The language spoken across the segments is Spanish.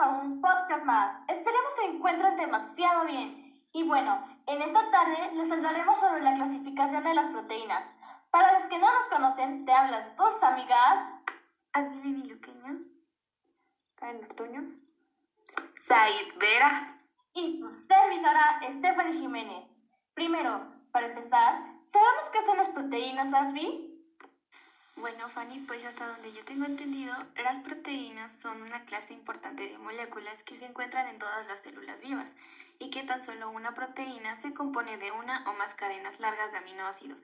a un podcast más. Esperemos se encuentren demasiado bien. Y bueno, en esta tarde les hablaremos sobre la clasificación de las proteínas. Para los que no nos conocen, te hablan tus amigas. Adriana Luqueño. Karen Ortuño. Said Vera. Y su servidora, Stephanie Jiménez. Primero, para empezar, ¿sabemos qué son las proteínas, Asby? Bueno, Fanny, pues hasta donde yo tengo entendido, las proteínas son una clase importante de moléculas que se encuentran en todas las células vivas y que tan solo una proteína se compone de una o más cadenas largas de aminoácidos,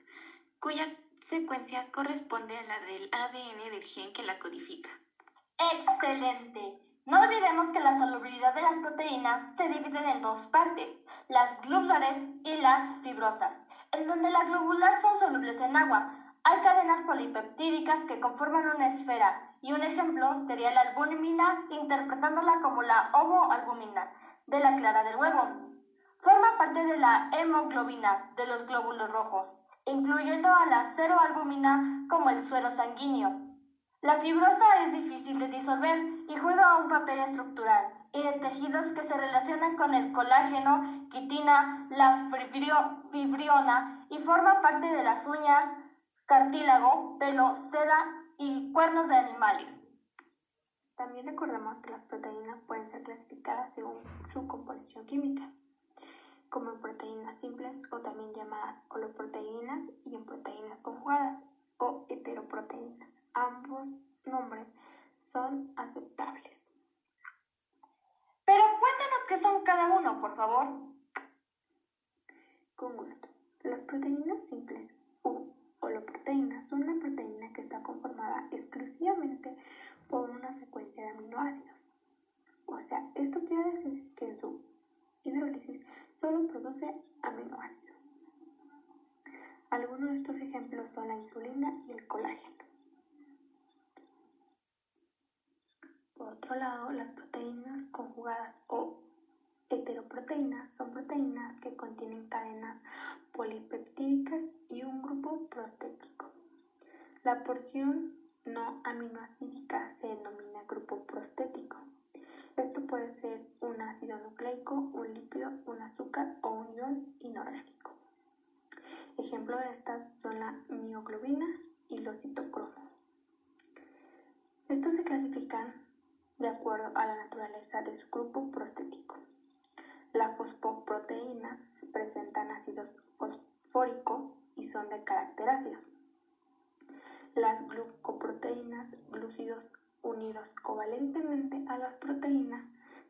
cuya secuencia corresponde a la del ADN del gen que la codifica. Excelente. No olvidemos que la solubilidad de las proteínas se divide en dos partes, las globulares y las fibrosas, en donde las globulares son solubles en agua, hay cadenas polipeptídicas que conforman una esfera y un ejemplo sería la albúmina interpretándola como la ovoalbúmina de la clara del huevo. Forma parte de la hemoglobina de los glóbulos rojos, incluyendo a la ceroalbúmina como el suero sanguíneo. La fibrosa es difícil de disolver y juega un papel estructural y de tejidos que se relacionan con el colágeno, quitina, la fibriona y forma parte de las uñas, cartílago, pelo, seda y cuernos de animales. También recordemos que las proteínas pueden ser clasificadas según su composición química, como en proteínas simples o también llamadas holoproteínas y en proteínas conjugadas o heteroproteínas. Ambos nombres son aceptables. Pero cuéntanos qué son cada uno, por favor. Con gusto. Las proteínas simples u holoproteínas son una proteína que está conformada exclusivamente por una secuencia de aminoácidos. O sea, esto quiere decir que en su hidrólisis solo produce aminoácidos. Algunos de estos ejemplos son la insulina y el colágeno. Por otro lado, las proteínas conjugadas o heteroproteínas son proteínas que contienen cadenas polipeptídicas y un grupo prostético. La porción no aminoácidica se denomina grupo prostético. Esto puede ser un ácido nucleico, un lípido, un azúcar o un ion inorgánico. Ejemplo de estas son la mioglobina y los citocromos. Estos se clasifican de acuerdo a la naturaleza de su grupo prostético. Covalentemente a las proteínas,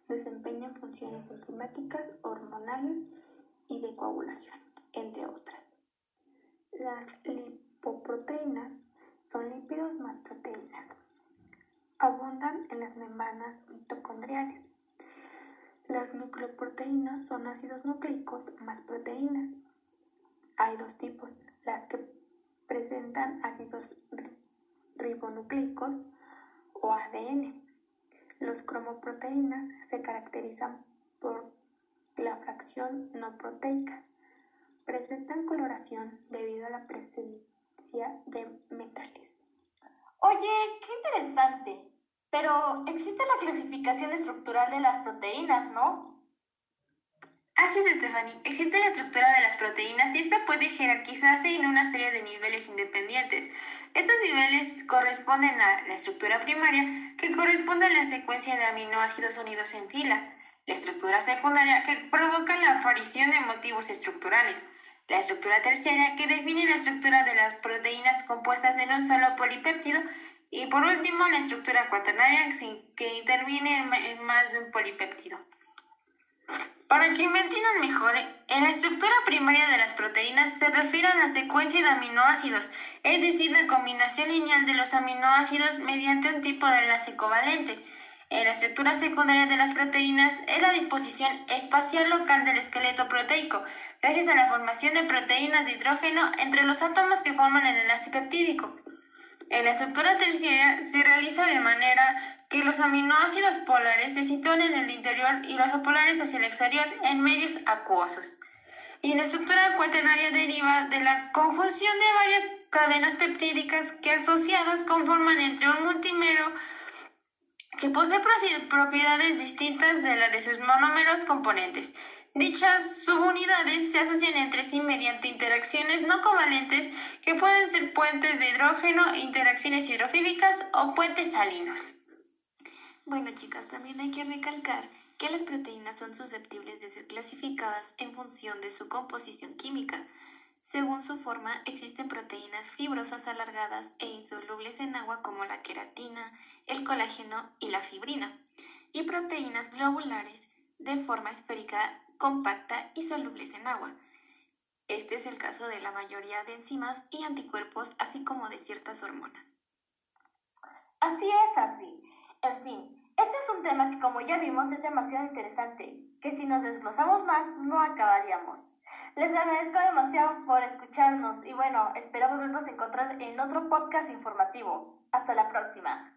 desempeñan funciones enzimáticas, hormonales y de coagulación, entre otras. Las lipoproteínas son lípidos más proteínas. Abundan en las membranas mitocondriales. Las nucleoproteínas son ácidos nucleicos más proteínas. Hay dos tipos, las que presentan ácidos ribonucleicos o ADN. Los cromoproteínas se caracterizan por la fracción no proteica. Presentan coloración debido a la presencia de metales. Oye, qué interesante. Pero existe la clasificación estructural de las proteínas, ¿no? Así es, Stephanie. Existe la estructura de las proteínas y esta puede jerarquizarse en una serie de niveles independientes. Estos niveles corresponden a la estructura primaria, que corresponde a la secuencia de aminoácidos unidos en fila, la estructura secundaria, que provoca la aparición de motivos estructurales, la estructura terciaria, que define la estructura de las proteínas compuestas en un solo polipéptido, y por último, la estructura cuaternaria que interviene en más de un polipéptido. Para que me entiendan mejor, en la estructura primaria de las proteínas se refiere a la secuencia de aminoácidos, es decir, la combinación lineal de los aminoácidos mediante un tipo de enlace covalente. En la estructura secundaria de las proteínas es la disposición espacial local del esqueleto proteico, gracias a la formación de proteínas de hidrógeno entre los átomos que forman el enlace peptídico. En la estructura terciaria se realiza de manera que los aminoácidos polares se sitúan en el interior y los apolares hacia el exterior en medios acuosos. Y la estructura cuaternaria deriva de la conjunción de varias cadenas peptídicas que asociadas conforman entre un multímero que posee propiedades distintas de las de sus monómeros componentes. Dichas subunidades se asocian entre sí mediante interacciones no covalentes que pueden ser puentes de hidrógeno, interacciones hidrofílicas o puentes salinos. Bueno, chicas, también hay que recalcar que las proteínas son susceptibles de ser clasificadas en función de su composición química. Según su forma, existen proteínas fibrosas alargadas e insolubles en agua como la queratina, el colágeno y la fibrina, y proteínas globulares de forma esférica compacta y solubles en agua. Este es el caso de la mayoría de enzimas y anticuerpos, así como de ciertas hormonas. Así es, Ashley. En fin, este es un tema que como ya vimos es demasiado interesante, que si nos desglosamos más no acabaríamos. Les agradezco demasiado por escucharnos y bueno, espero volvernos a encontrar en otro podcast informativo. Hasta la próxima.